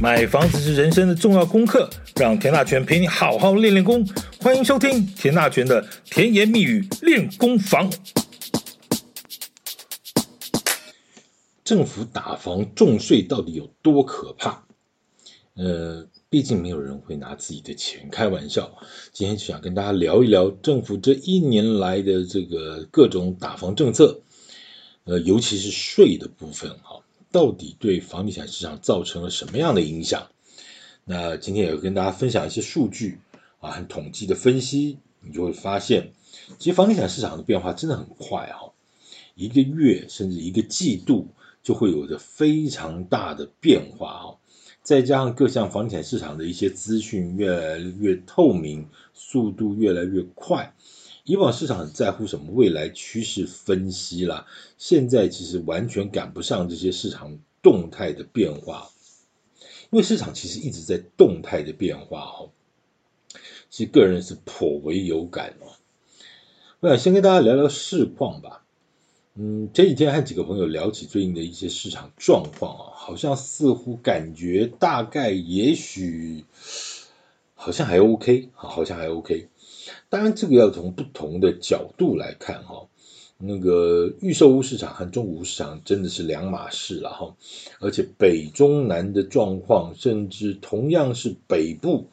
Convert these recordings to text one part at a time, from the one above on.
买房子是人生的重要功课，让田大权陪你好好练练功。欢迎收听田大权的甜言蜜语练功房。政府打房重税到底有多可怕？呃，毕竟没有人会拿自己的钱开玩笑。今天就想跟大家聊一聊政府这一年来的这个各种打房政策，呃，尤其是税的部分哈。到底对房地产市场造成了什么样的影响？那今天也会跟大家分享一些数据啊，很统计的分析，你就会发现，其实房地产市场的变化真的很快哈，一个月甚至一个季度就会有着非常大的变化哈，再加上各项房地产市场的一些资讯越来越透明，速度越来越快。以往市场很在乎什么未来趋势分析啦，现在其实完全赶不上这些市场动态的变化，因为市场其实一直在动态的变化哦。其实个人是颇为有感哦。我想先跟大家聊聊市况吧。嗯，前几天和几个朋友聊起最近的一些市场状况啊，好像似乎感觉大概也许好像还 OK 啊，好像还 OK。当然，这个要从不同的角度来看哈。那个预售屋市场和中古屋市场真的是两码事了哈。而且北中南的状况，甚至同样是北部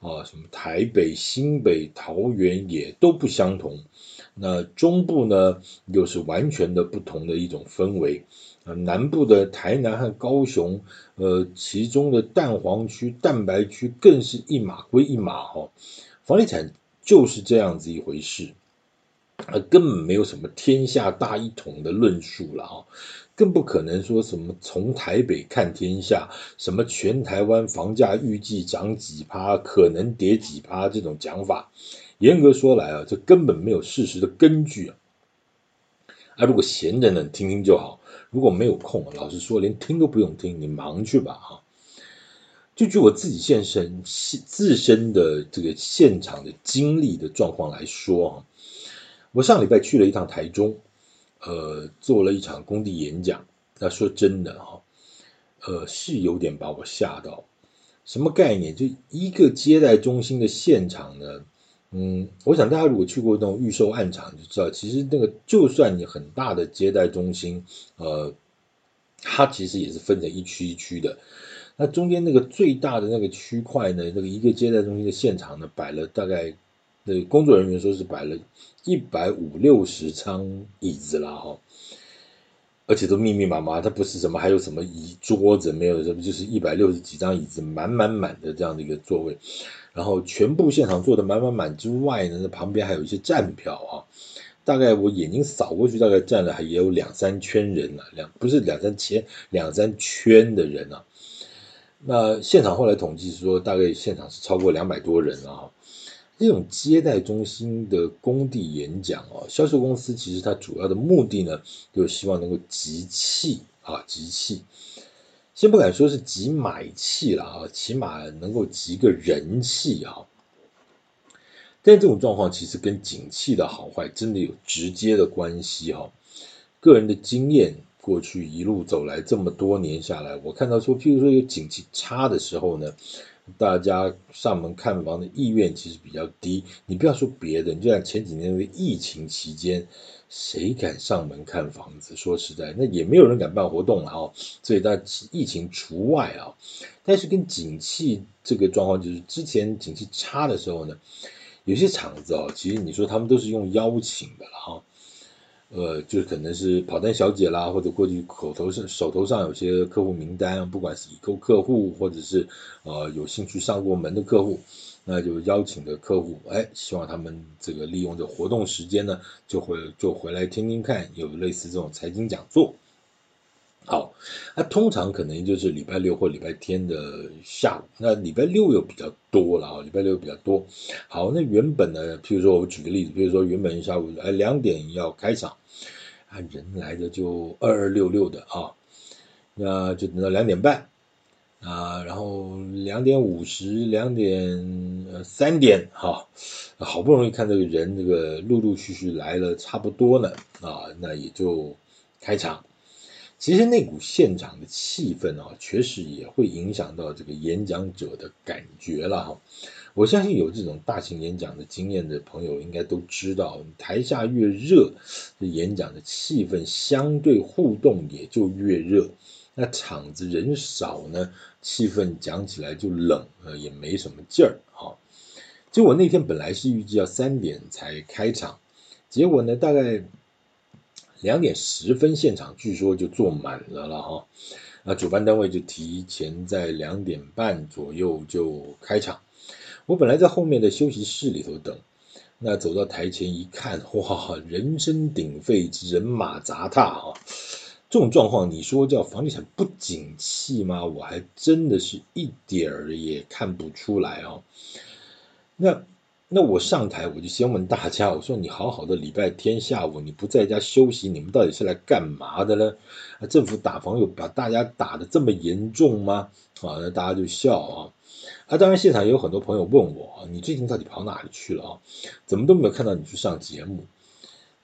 啊，什么台北、新北、桃园也都不相同。那中部呢，又是完全的不同的一种氛围。啊南部的台南和高雄，呃，其中的蛋黄区、蛋白区更是一码归一码哈。房地产。就是这样子一回事，啊，根本没有什么天下大一统的论述了啊，更不可能说什么从台北看天下，什么全台湾房价预计涨几趴，可能跌几趴这种讲法，严格说来啊，这根本没有事实的根据啊。啊，如果闲着呢，听听就好；如果没有空，老实说，连听都不用听，你忙去吧哈。就据我自己现身自身的这个现场的经历的状况来说啊，我上礼拜去了一趟台中，呃，做了一场工地演讲。那说真的哈，呃，是有点把我吓到。什么概念？就一个接待中心的现场呢？嗯，我想大家如果去过那种预售案场，就知道，其实那个就算你很大的接待中心，呃，它其实也是分成一区一区的。那中间那个最大的那个区块呢，那个一个接待中心的现场呢，摆了大概，那工作人员说是摆了一百五六十张椅子啦哈，而且都密密麻麻，它不是什么还有什么椅桌子没有，这不就是一百六十几张椅子满满满的这样的一个座位，然后全部现场坐的满满满之外呢，那旁边还有一些站票啊，大概我眼睛扫过去，大概站了还也有两三圈人啊，两不是两三千，两三圈的人啊。那现场后来统计是说，大概现场是超过两百多人啊。这种接待中心的工地演讲啊，销售公司其实它主要的目的呢，就是希望能够集气啊，集气。先不敢说是集买气了啊，起码能够集个人气啊。但这种状况其实跟景气的好坏真的有直接的关系哈。个人的经验。过去一路走来这么多年下来，我看到说，譬如说有景气差的时候呢，大家上门看房的意愿其实比较低。你不要说别的，你就像前几年的疫情期间，谁敢上门看房子？说实在，那也没有人敢办活动了哈。所以，在疫情除外啊。但是跟景气这个状况，就是之前景气差的时候呢，有些厂子哦，其实你说他们都是用邀请的了哈。呃，就是可能是跑单小姐啦，或者过去口头上手头上有些客户名单，不管是已购客户，或者是呃有兴趣上过门的客户，那就邀请的客户，哎，希望他们这个利用这活动时间呢，就会就回来听听看，有类似这种财经讲座。好，那通常可能就是礼拜六或礼拜天的下午，那礼拜六又比较多了啊，礼拜六比较多。好，那原本呢，譬如说我举个例子，比如说原本下午哎两点要开场，啊人来的就二二六六的啊，那就等到两点半啊，然后两点五十、两点呃三点哈，好不容易看这个人这个陆陆续续来了差不多了啊，那也就开场。其实那股现场的气氛啊，确实也会影响到这个演讲者的感觉了哈。我相信有这种大型演讲的经验的朋友，应该都知道，台下越热，这演讲的气氛相对互动也就越热。那场子人少呢，气氛讲起来就冷，呃，也没什么劲儿哈。就我那天本来是预计要三点才开场，结果呢，大概。两点十分，现场据说就坐满了了哈。那主办单位就提前在两点半左右就开场。我本来在后面的休息室里头等，那走到台前一看，哇，人声鼎沸，人马杂沓啊！这种状况，你说叫房地产不景气吗？我还真的是一点儿也看不出来哦。那。那我上台我就先问大家，我说你好好的礼拜天下午你不在家休息，你们到底是来干嘛的呢？啊，政府打房又把大家打得这么严重吗？啊，那大家就笑啊。啊，当然现场也有很多朋友问我，你最近到底跑哪里去了啊？怎么都没有看到你去上节目？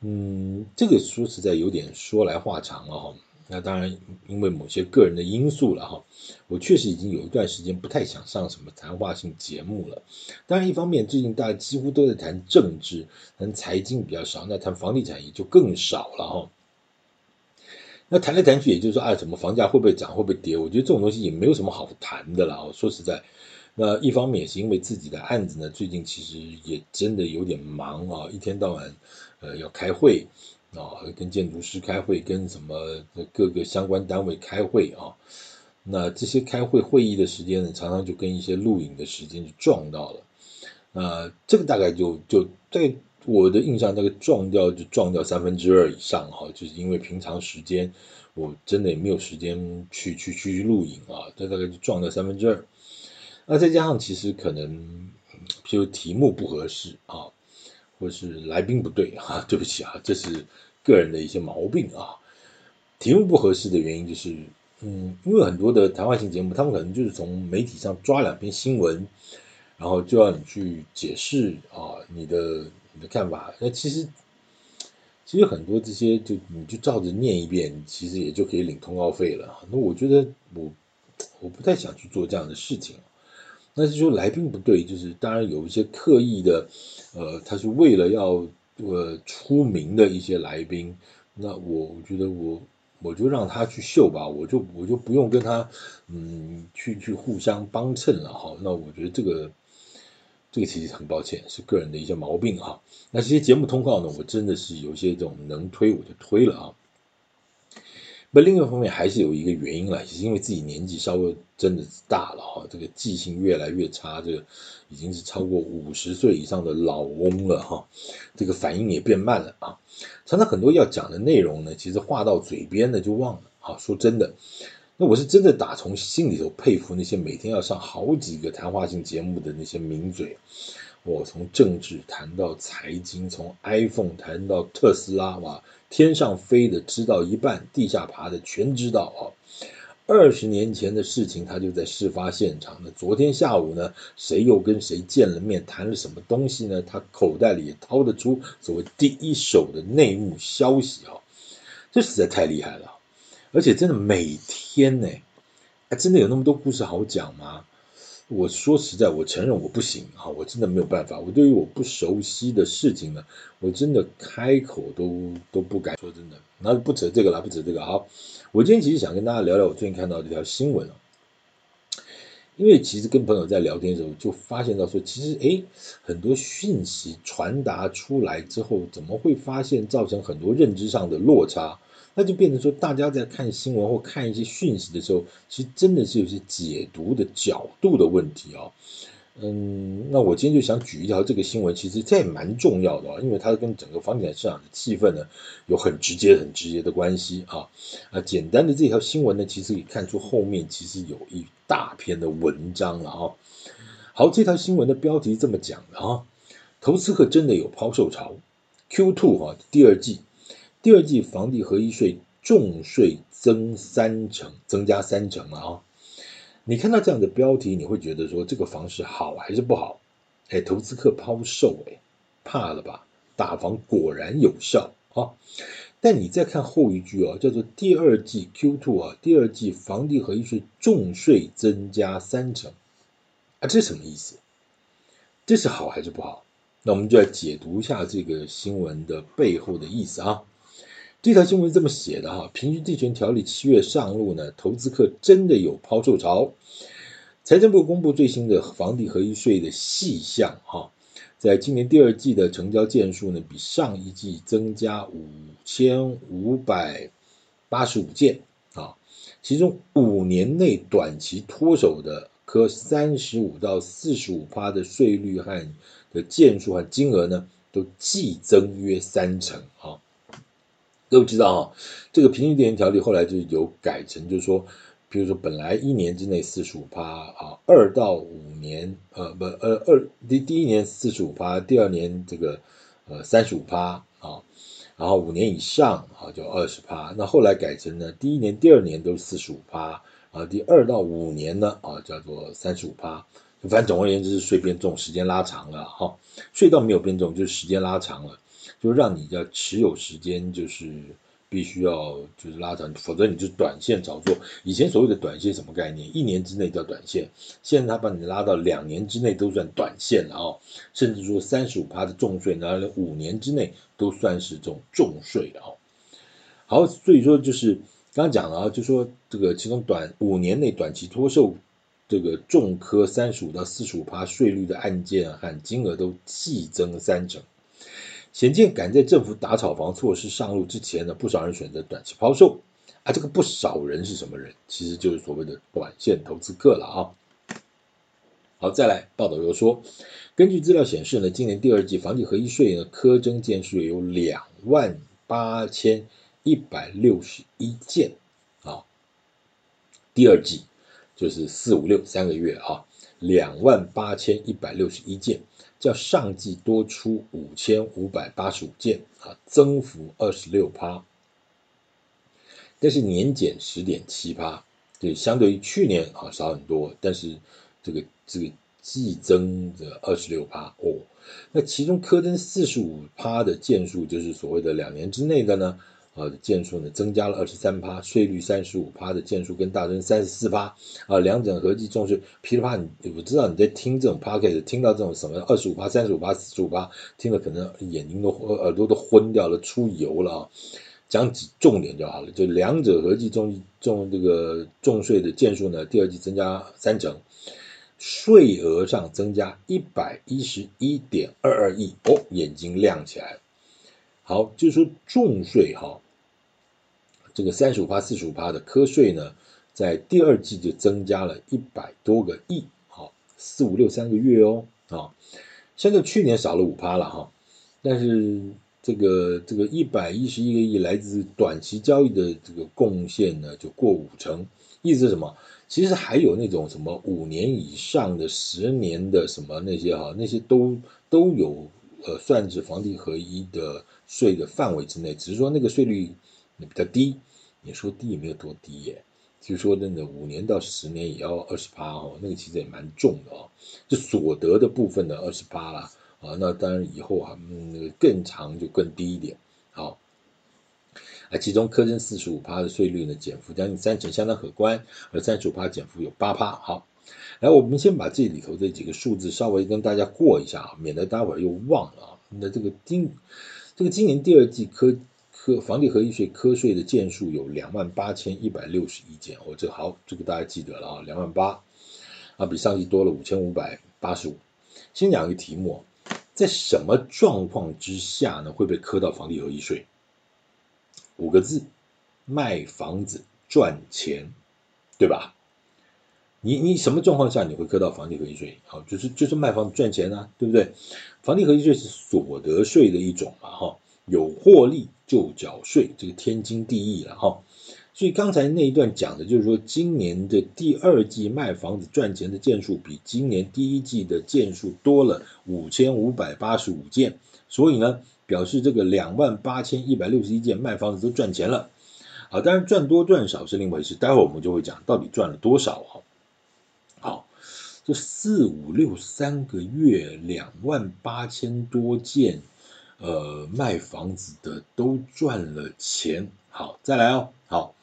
嗯，这个说实在有点说来话长了哈。那当然，因为某些个人的因素了哈，我确实已经有一段时间不太想上什么谈话性节目了。当然，一方面最近大家几乎都在谈政治，谈财经比较少，那谈房地产也就更少了哈。那谈来谈去，也就是说，啊，什么房价会不会涨，会不会跌？我觉得这种东西也没有什么好谈的了。说实在，那一方面也是因为自己的案子呢，最近其实也真的有点忙啊，一天到晚呃要开会。啊，跟建筑师开会，跟什么各个相关单位开会啊？那这些开会会议的时间呢，常常就跟一些录影的时间就撞到了。啊，这个大概就就在我的印象，那个撞掉就撞掉三分之二以上哈，就是因为平常时间我真的也没有时间去去去录影啊，这大概就撞掉三分之二。那再加上其实可能，就题目不合适啊。或是来宾不对哈，对不起啊，这是个人的一些毛病啊。题目不合适的原因就是，嗯，因为很多的谈话性节目，他们可能就是从媒体上抓两篇新闻，然后就要你去解释啊，你的你的看法。那其实其实很多这些就你就照着念一遍，其实也就可以领通告费了。那我觉得我我不太想去做这样的事情。那是说来宾不对，就是当然有一些刻意的，呃，他是为了要呃出名的一些来宾，那我觉得我我就让他去秀吧，我就我就不用跟他嗯去去互相帮衬了哈。那我觉得这个这个其实很抱歉，是个人的一些毛病哈。那这些节目通告呢，我真的是有些这种能推我就推了啊。那另一方面还是有一个原因了，是因为自己年纪稍微真的是大了哈，这个记性越来越差，这个已经是超过五十岁以上的老翁了哈，这个反应也变慢了啊。常常很多要讲的内容呢，其实话到嘴边呢就忘了啊。说真的，那我是真的打从心里头佩服那些每天要上好几个谈话性节目的那些名嘴。我从政治谈到财经，从 iPhone 谈到特斯拉，哇！天上飞的知道一半，地下爬的全知道啊！二十年前的事情，他就在事发现场那。昨天下午呢，谁又跟谁见了面，谈了什么东西呢？他口袋里也掏得出所谓第一手的内幕消息啊！这实在太厉害了，而且真的每天呢，还真的有那么多故事好讲吗？我说实在，我承认我不行哈，我真的没有办法。我对于我不熟悉的事情呢，我真的开口都都不敢说真的。那不扯这个了，不扯这个。好，我今天其实想跟大家聊聊我最近看到这条新闻，因为其实跟朋友在聊天的时候，就发现到说，其实诶，很多讯息传达出来之后，怎么会发现造成很多认知上的落差？那就变成说，大家在看新闻或看一些讯息的时候，其实真的是有些解读的角度的问题啊。嗯，那我今天就想举一条这个新闻，其实这也蛮重要的啊，因为它跟整个房地产市场的气氛呢有很直接、很直接的关系啊。啊，简单的这条新闻呢，其实可以看出后面其实有一大篇的文章了啊。好，这条新闻的标题这么讲的啊，投资客真的有抛售潮，Q2 哈第二季。第二季房地合一税重税增三成，增加三成了啊！你看到这样的标题，你会觉得说这个房市好还是不好？哎，投资客抛售，哎，怕了吧？打房果然有效啊！但你再看后一句哦，叫做第二季 Q two 啊，第二季房地合一税重税增加三成啊，这什么意思？这是好还是不好？那我们就来解读一下这个新闻的背后的意思啊。这条新闻是这么写的哈，平均地权条例七月上路呢，投资客真的有抛售潮。财政部公布最新的房地合一税的细项哈，在今年第二季的成交件数呢，比上一季增加五千五百八十五件啊，其中五年内短期脱手的科三十五到四十五趴的税率和的件数和金额呢，都季增约三成啊。各位知道啊，这个平均地权条例后来就有改成，就是说。比如说，本来一年之内四十五趴啊，二到五年呃不呃二第第一年四十五趴，第二年这个呃三十五趴啊，然后五年以上啊就二十趴。那后来改成呢，第一年、第二年都是四十五趴啊，第二到五年呢啊叫做三十五趴。反正总而言之，是税变重，时间拉长了哈。税倒没有变重，就是时间拉长了，就让你要持有时间就是。必须要就是拉长，否则你就短线炒作。以前所谓的短线什么概念？一年之内叫短线，现在他把你拉到两年之内都算短线了啊、哦，甚至说三十五趴的重税，拿了五年之内都算是这种重税了啊、哦。好，所以说就是刚刚讲了啊，就说这个其中短五年内短期脱售这个重科三十五到四十五趴税率的案件和金额都季增三成。显见，赶在政府打炒房措施上路之前呢，不少人选择短期抛售啊。这个不少人是什么人？其实就是所谓的短线投资客了啊。好，再来报道又说，根据资料显示呢，今年第二季房地合一税呢，苛征件数有两万八千一百六十一件啊。第二季就是四五六三个月啊，两万八千一百六十一件。较上季多出五千五百八十五件啊，增幅二十六趴，但是年减十点七趴，对，相对于去年啊少很多，但是这个这个季增的二十六趴哦，那其中科登四十五趴的件数，就是所谓的两年之内的呢。啊，件数呢增加了二十三趴，税率三十五趴的件数跟大增三十四趴，啊，两者合计重税噼里啪，你我知道你在听这种 podcast 听到这种什么二十五趴、三十五趴、四十五趴，听了可能眼睛都耳朵都昏掉了，出油了啊。讲几重点就好了，就两者合计重重这个重税的件数呢，第二季增加三成，税额上增加一百一十一点二二亿哦，眼睛亮起来。好，就是说重税哈。这个三十五趴、四十五趴的课税呢，在第二季就增加了一百多个亿，好，四五六三个月哦，啊，相对去年少了五趴了哈，但是这个这个一百一十一个亿来自短期交易的这个贡献呢，就过五成，意思是什么？其实还有那种什么五年以上的、十年的什么那些哈，那些都都有呃算是房地合一的税的范围之内，只是说那个税率比较低。你说低也没有多低耶，就说真的五年到十年也要二十趴哦，那个其实也蛮重的哦。就所得的部分的二十趴啦，啊，那当然以后啊，嗯，更长就更低一点。好，啊，其中课征四十五趴的税率呢，减幅将近三成，相当可观，而三十五趴减幅有八趴。好，来我们先把这里头这几个数字稍微跟大家过一下啊，免得待会儿又忘了啊。那这个今这个今年第二季科。课房地合一税课税的件数有两万八千一百六十一件，哦，这好，这个大家记得了啊，两万八啊，比上季多了五千五百八十五。先讲一个题目，在什么状况之下呢会被课到房地合一税？五个字，卖房子赚钱，对吧？你你什么状况下你会课到房地合一税？好，就是就是卖房子赚钱啊，对不对？房地合一税是所得税的一种嘛，哈。有获利就缴税，这个天经地义了哈。所以刚才那一段讲的就是说，今年的第二季卖房子赚钱的件数比今年第一季的件数多了五千五百八十五件，所以呢，表示这个两万八千一百六十一件卖房子都赚钱了。啊，当然赚多赚少是另外一回事，待会儿我们就会讲到底赚了多少哈。好，这四五六三个月两万八千多件。呃卖房子的都赚了钱。好，再来哦，好，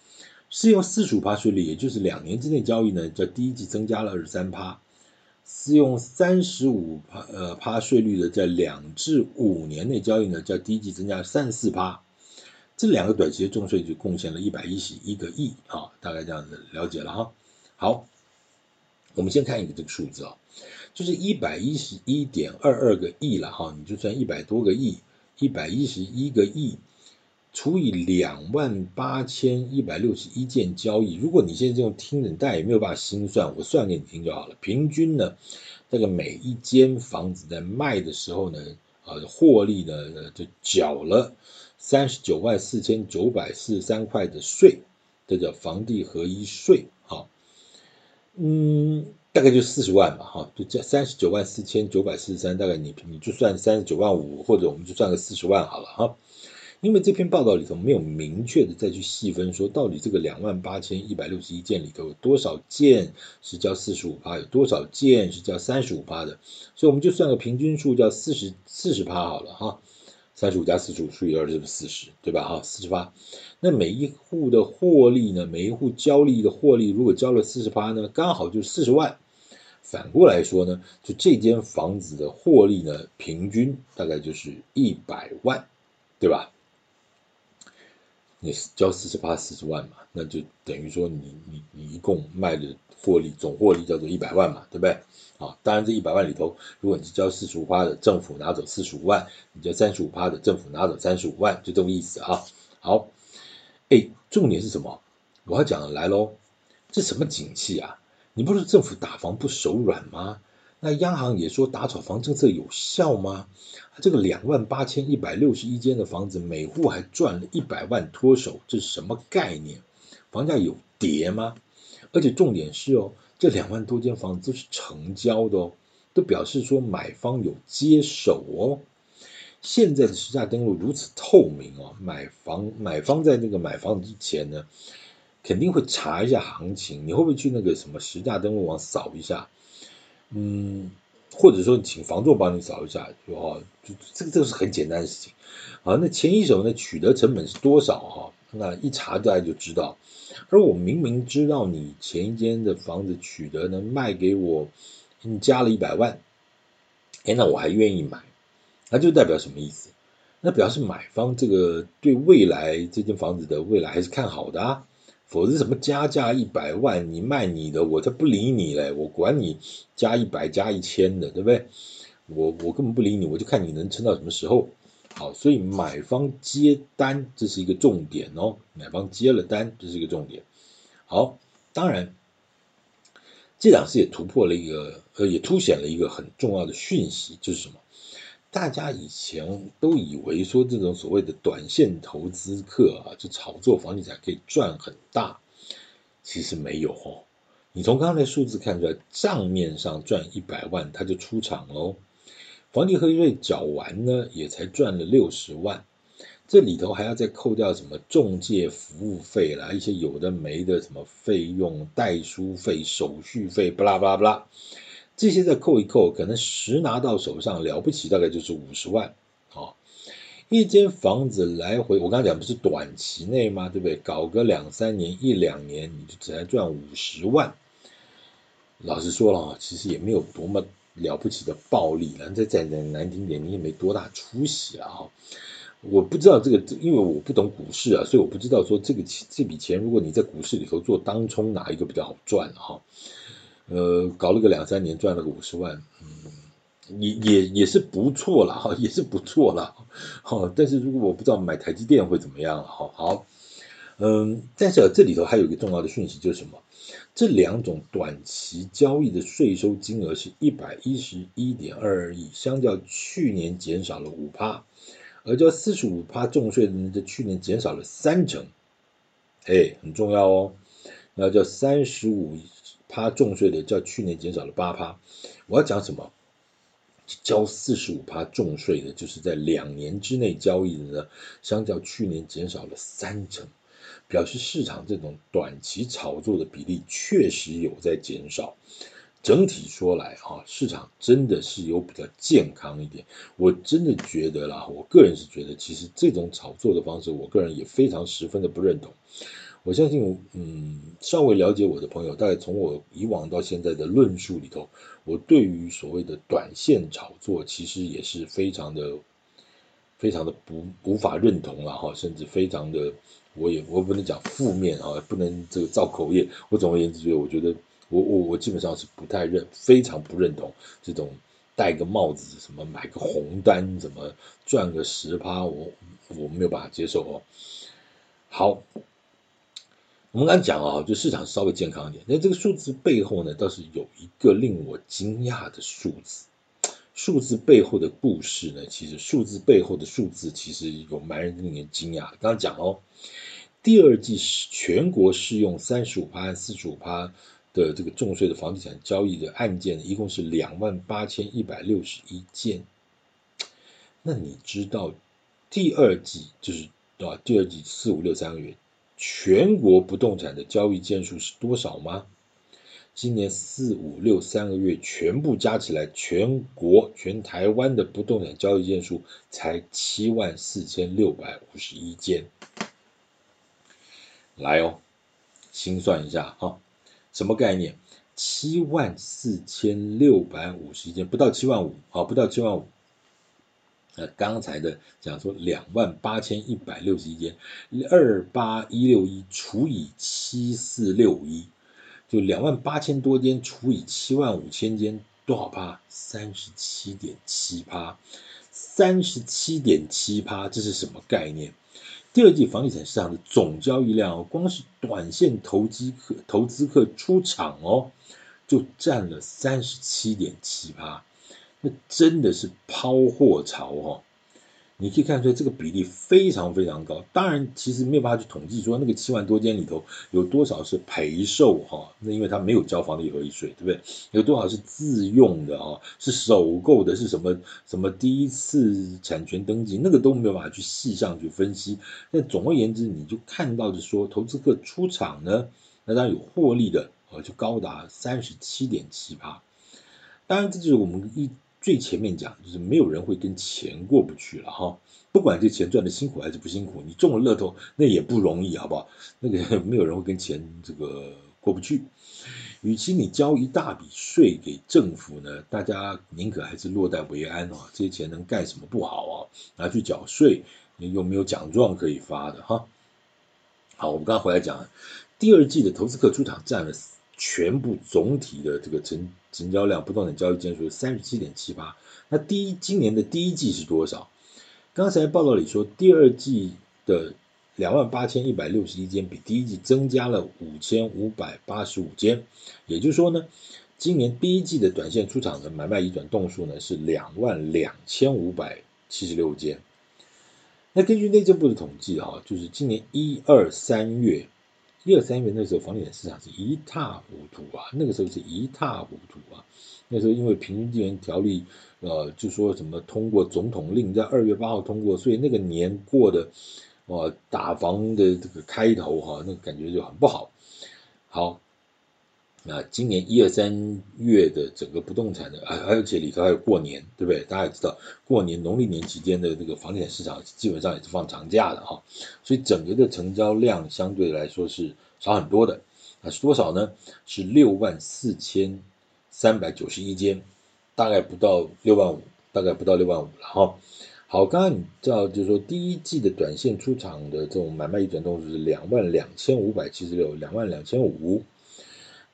适用四十五趴税率，也就是两年之内交易呢，叫第一季增加了二十三趴。适用三十五趴呃趴税率的，在两至五年内交易呢，叫第一季增加三十四趴。这两个短期的重税就贡献了一百一十一个亿啊，大概这样子了解了哈。好，我们先看一个这个数字啊，就是一百一十一点二二个亿了哈，你就算一百多个亿，一百一十一个亿除以两万八千一百六十一件交易，如果你现在这种听的，但也没有办法心算，我算给你听就好了。平均呢，这个每一间房子在卖的时候呢，啊，获利呢就缴了。三十九万四千九百四十三块的税，这叫房地合一税，哈，嗯，大概就四十万吧，哈，就这三十九万四千九百四十三，大概你你就算三十九万五，或者我们就算个四十万好了，哈，因为这篇报道里头没有明确的再去细分说，到底这个两万八千一百六十一件里头有多少件是交四十五趴，有多少件是交三十五趴的，所以我们就算个平均数，叫四十四十趴好了，哈。三十五加四十五除以二就是四十，对吧？哈，四十八。那每一户的获利呢？每一户交易的获利，如果交了四十八呢，刚好就四十万。反过来说呢，就这间房子的获利呢，平均大概就是一百万，对吧？你交四十八四十万嘛，那就等于说你你你一共卖的获利总获利叫做一百万嘛，对不对？啊，当然这一百万里头，如果你是交四十五趴的，政府拿走四十五万；你交三十五趴的，政府拿走三十五万，就这么意思啊。好，哎，重点是什么？我要讲的来喽，这什么景气啊？你不是政府打房不手软吗？那央行也说打炒房政策有效吗？这个两万八千一百六十一间的房子，每户还赚了一百万脱手，这是什么概念？房价有跌吗？而且重点是哦。这两万多间房子都是成交的哦，都表示说买方有接手哦。现在的实价登录如此透明哦，买房买方在那个买房之前呢，肯定会查一下行情。你会不会去那个什么实价登录网扫一下？嗯，或者说请房仲帮你扫一下，就哦，就这个这个是很简单的事情。好，那前一手呢，取得成本是多少哈？那一查大家就知道。而我明明知道你前一间的房子取得呢，卖给我，你加了一百万，哎，那我还愿意买，那就代表什么意思？那表示买方这个对未来这间房子的未来还是看好的啊，否则什么加价一百万，你卖你的，我才不理你嘞，我管你加一百加一千的，对不对？我我根本不理你，我就看你能撑到什么时候。好，所以买方接单，这是一个重点哦。买方接了单，这是一个重点。好，当然，这两次也突破了一个，呃，也凸显了一个很重要的讯息，就是什么？大家以前都以为说这种所谓的短线投资客啊，就炒作房地产可以赚很大，其实没有哦。你从刚才数字看出来，账面上赚一百万，他就出场喽。房地合一税缴完呢，也才赚了六十万，这里头还要再扣掉什么中介服务费啦，一些有的没的什么费用、代书费、手续费，不啦不啦不啦，这些再扣一扣，可能实拿到手上了不起，大概就是五十万。哦，一间房子来回，我刚才讲不是短期内吗？对不对？搞个两三年、一两年，你就只能赚五十万。老实说了，其实也没有多么。了不起的暴利了，再再难听点，你也没多大出息了哈。我不知道这个，因为我不懂股市啊，所以我不知道说这个这笔钱，如果你在股市里头做当冲，哪一个比较好赚哈？呃，搞了个两三年，赚了个五十万，嗯，也也也是不错了哈，也是不错了。好，但是如果我不知道买台积电会怎么样了哈。好，嗯，但是这里头还有一个重要的讯息就是什么？这两种短期交易的税收金额是一百一十一点二亿，相较去年减少了五趴，而交四十五趴重税的呢，在去年减少了三成，哎，很重要哦。那叫三十五趴重税的，较去年减少了八趴。我要讲什么？交四十五趴重税的，就是在两年之内交易的呢，相较去年减少了三成。表示市场这种短期炒作的比例确实有在减少，整体说来哈，市场真的是有比较健康一点。我真的觉得啦，我个人是觉得，其实这种炒作的方式，我个人也非常十分的不认同。我相信，嗯，稍微了解我的朋友，大概从我以往到现在的论述里头，我对于所谓的短线炒作，其实也是非常的、非常的不无法认同了哈，甚至非常的，我也我不能讲负面啊，不能这个造口业。我总而言之，觉得我觉得。我我我基本上是不太认，非常不认同这种戴个帽子，什么买个红单，怎么赚个十趴，我我没有办法接受哦。好，我们刚才讲啊，就市场稍微健康一点，那这个数字背后呢，倒是有一个令我惊讶的数字。数字背后的故事呢，其实数字背后的数字其实有蛮令人惊讶。刚刚讲哦，第二季是全国适用三十五趴、四十五趴。的这个重税的房地产交易的案件一共是两万八千一百六十一件。那你知道第二季就是啊，第二季四五六三个月全国不动产的交易件数是多少吗？今年四五六三个月全部加起来，全国全台湾的不动产交易件数才七万四千六百五十一件。来哦，心算一下哈。什么概念？七万四千六百五十一件，不到七万五，啊，不到七万五。那刚才的讲说两万八千一百六十一间，二八一六一除以七四六一，就两万八千多间除以七万五千间，多少趴？三十七点七趴，三十七点七趴，这是什么概念？第二季房地产市场的总交易量，光是短线投机客、投资客出场哦，就占了三十七点七趴，那真的是抛货潮哦。你可以看出来，这个比例非常非常高。当然，其实没有办法去统计说那个七万多间里头有多少是赔售哈，那因为它没有交房地合一税，对不对？有多少是自用的哈，是首购的，是什么什么第一次产权登记，那个都没有办法去细项去分析。但总而言之，你就看到的说，投资客出场呢，那当然有获利的，啊，就高达三十七点七八。当然，这就是我们一。最前面讲就是没有人会跟钱过不去了哈，不管这钱赚的辛苦还是不辛苦，你中了乐透那也不容易，好不好？那个没有人会跟钱这个过不去。与其你交一大笔税给政府呢，大家宁可还是落袋为安啊，这些钱能干什么不好啊？拿去缴税，你又没有奖状可以发的哈。好，我们刚刚回来讲，第二季的投资客出场占了。全部总体的这个成成交量，不动产交易件数三十七点七八。那第一今年的第一季是多少？刚才报道里说，第二季的两万八千一百六十一间，比第一季增加了五千五百八十五间。也就是说呢，今年第一季的短线出场的买卖移转动数呢是两万两千五百七十六间。那根据内政部的统计啊，就是今年一二三月。一二三月那时候房地产市场是一塌糊涂啊，那个时候是一塌糊涂啊。那时候因为平均地权条例，呃，就说什么通过总统令，在二月八号通过，所以那个年过的，呃，打房的这个开头哈、那个感觉就很不好。好。那今年一二三月的整个不动产的，而而且里头还有过年，对不对？大家也知道，过年农历年期间的这个房地产市场基本上也是放长假的哈，所以整个的成交量相对来说是少很多的。那是多少呢？是六万四千三百九十一间，大概不到六万五，大概不到六万五了哈。好，刚刚你知道就是说第一季的短线出场的这种买卖一转动是两万两千五百七十六，两万两千五。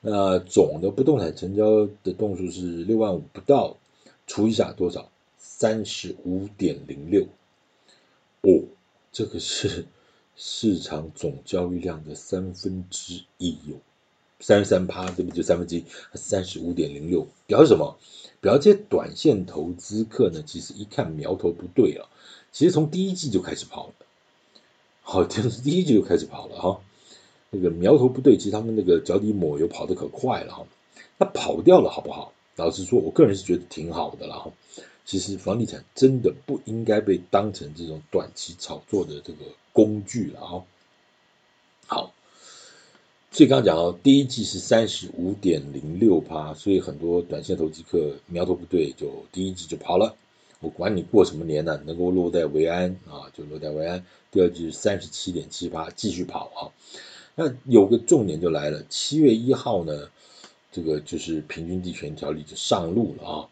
那总的不动产成交的栋数是六万五不到，除一下多少？三十五点零六。哦，这个是市场总交易量的三分之一哟，三十三趴，对不对？就三分之一，三十五点零六，表示什么？表示这些短线投资客呢，其实一看苗头不对了，其实从第一季就开始跑了。好，就是第一季就开始跑了哈。那个苗头不对，其实他们那个脚底抹油跑得可快了哈。那跑掉了好不好？老实说，我个人是觉得挺好的了哈。其实房地产真的不应该被当成这种短期炒作的这个工具了哈。好，所以刚刚讲到第一季是三十五点零六趴，所以很多短线投机客苗头不对，就第一季就跑了。我管你过什么年呢、能够落袋为安啊，就落袋为安。第二季是三十七点七趴，继续跑啊。那有个重点就来了，七月一号呢，这个就是平均地权条例就上路了啊。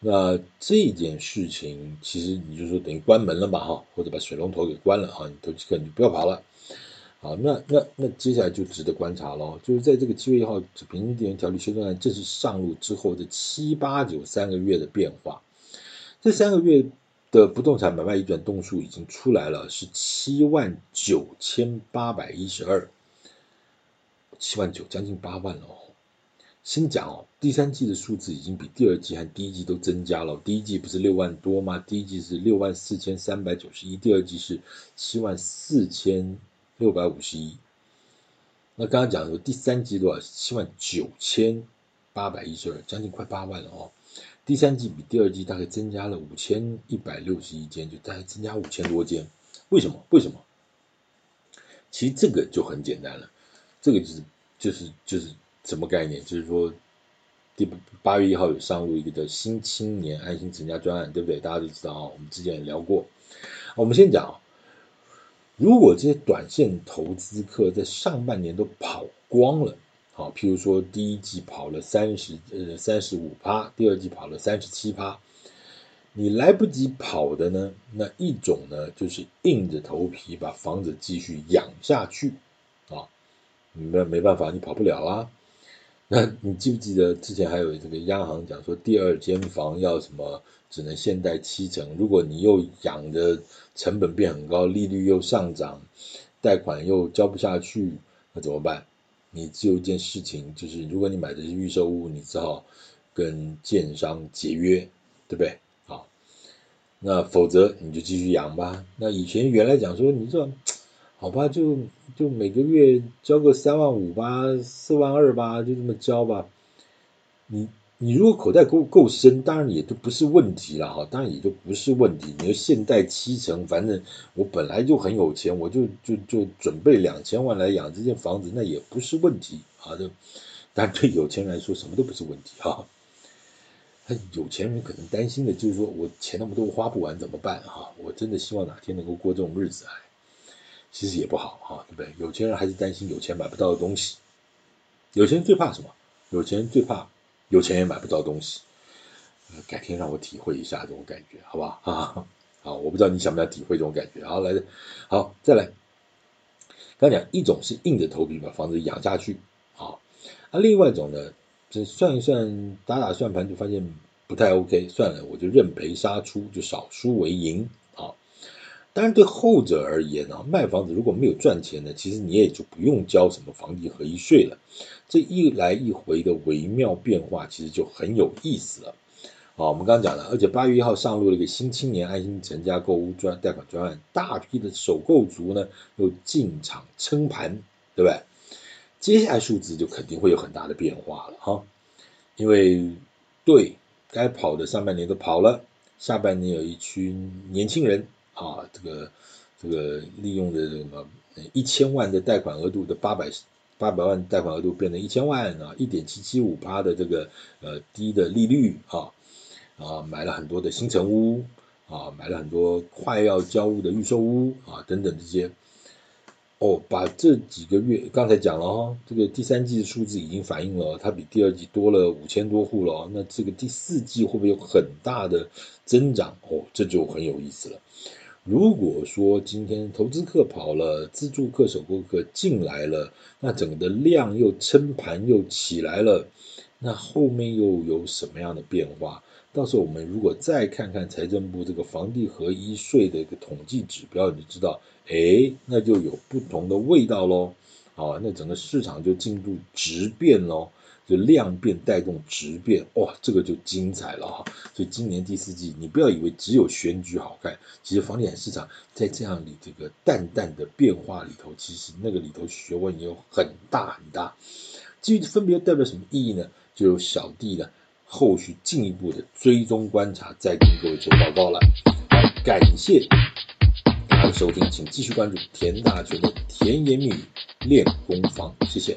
那这件事情其实你就说等于关门了吧哈，或者把水龙头给关了啊，你投机客你就不要跑了。好，那那那接下来就值得观察喽，就是在这个七月一号平均地权条例修正案正式上路之后的七八九三个月的变化。这三个月的不动产买卖移转动数已经出来了，是七万九千八百一十二，七万九将近八万了哦。先讲哦，第三季的数字已经比第二季和第一季都增加了。第一季不是六万多吗？第一季是六万四千三百九十一，第二季是七万四千六百五十一。那刚刚讲的第三季多少？七万九千八百一十二，将近快八万了哦。第三季比第二季大概增加了五千一百六十一间，就大概增加五千多间。为什么？为什么？其实这个就很简单了，这个就是就是就是什么概念？就是说，第八月一号有上路一个叫新青年安心成家专案，对不对？大家都知道啊，我们之前也聊过。我们先讲，如果这些短线投资客在上半年都跑光了。好，譬如说第一季跑了三十呃三十五趴，第二季跑了三十七趴，你来不及跑的呢，那一种呢就是硬着头皮把房子继续养下去，没没办法，你跑不了啊。那你记不记得之前还有这个央行讲说第二间房要什么只能限贷七成，如果你又养的成本变很高，利率又上涨，贷款又交不下去，那怎么办？你只有一件事情，就是如果你买的是预售屋，你只好跟建商解约，对不对？好，那否则你就继续养吧。那以前原来讲说，你这好吧，就就每个月交个三万五吧，四万二吧，就这么交吧。你。你如果口袋够够深，当然也就不是问题了哈，当然也就不是问题。你要限贷七成，反正我本来就很有钱，我就就就准备两千万来养这间房子，那也不是问题啊。就但对有钱人来说，什么都不是问题哈。他有钱人可能担心的就是说我钱那么多花不完怎么办哈？我真的希望哪天能够过这种日子哎，其实也不好哈，对不对？有钱人还是担心有钱买不到的东西。有钱人最怕什么？有钱人最怕。有钱也买不到东西，改天让我体会一下这种感觉，好不好？啊，好，我不知道你想不想体会这种感觉。好，来，好，再来。刚讲一种是硬着头皮把房子养下去，好，那另外一种呢，这算一算，打打算盘就发现不太 OK，算了，我就认赔杀出，就少输为赢。当然，对后者而言呢，卖房子如果没有赚钱呢，其实你也就不用交什么房地合一税了。这一来一回的微妙变化，其实就很有意思了。好，我们刚刚讲了，而且八月一号上路了一个新青年爱心成家购屋专贷款专案，大批的首购族呢又进场撑盘，对不对？接下来数字就肯定会有很大的变化了哈，因为对该跑的上半年都跑了，下半年有一群年轻人。啊，这个这个利用的什么一千万的贷款额度的八百八百万贷款额度变成一千万啊，一点七七五八的这个呃低的利率啊啊，买了很多的新城屋啊，买了很多快要交屋的预售屋啊等等这些。哦，把这几个月刚才讲了哈，这个第三季的数字已经反映了，它比第二季多了五千多户了。那这个第四季会不会有很大的增长？哦，这就很有意思了。如果说今天投资客跑了，自助客、首购客进来了，那整个的量又撑盘又起来了，那后面又有什么样的变化？到时候我们如果再看看财政部这个房地合一税的一个统计指标，你就知道，哎，那就有不同的味道喽。啊，那整个市场就进入质变喽。就量变带动质变，哇，这个就精彩了哈！所以今年第四季，你不要以为只有选举好看，其实房地产市场在这样的这个淡淡的变化里头，其实那个里头学问也有很大很大。至于分别代表什么意义呢？就由小弟呢后续进一步的追踪观察，再跟各位做报告了。感谢大家的收听，请继续关注田大权的甜言蜜语。练功房。谢谢。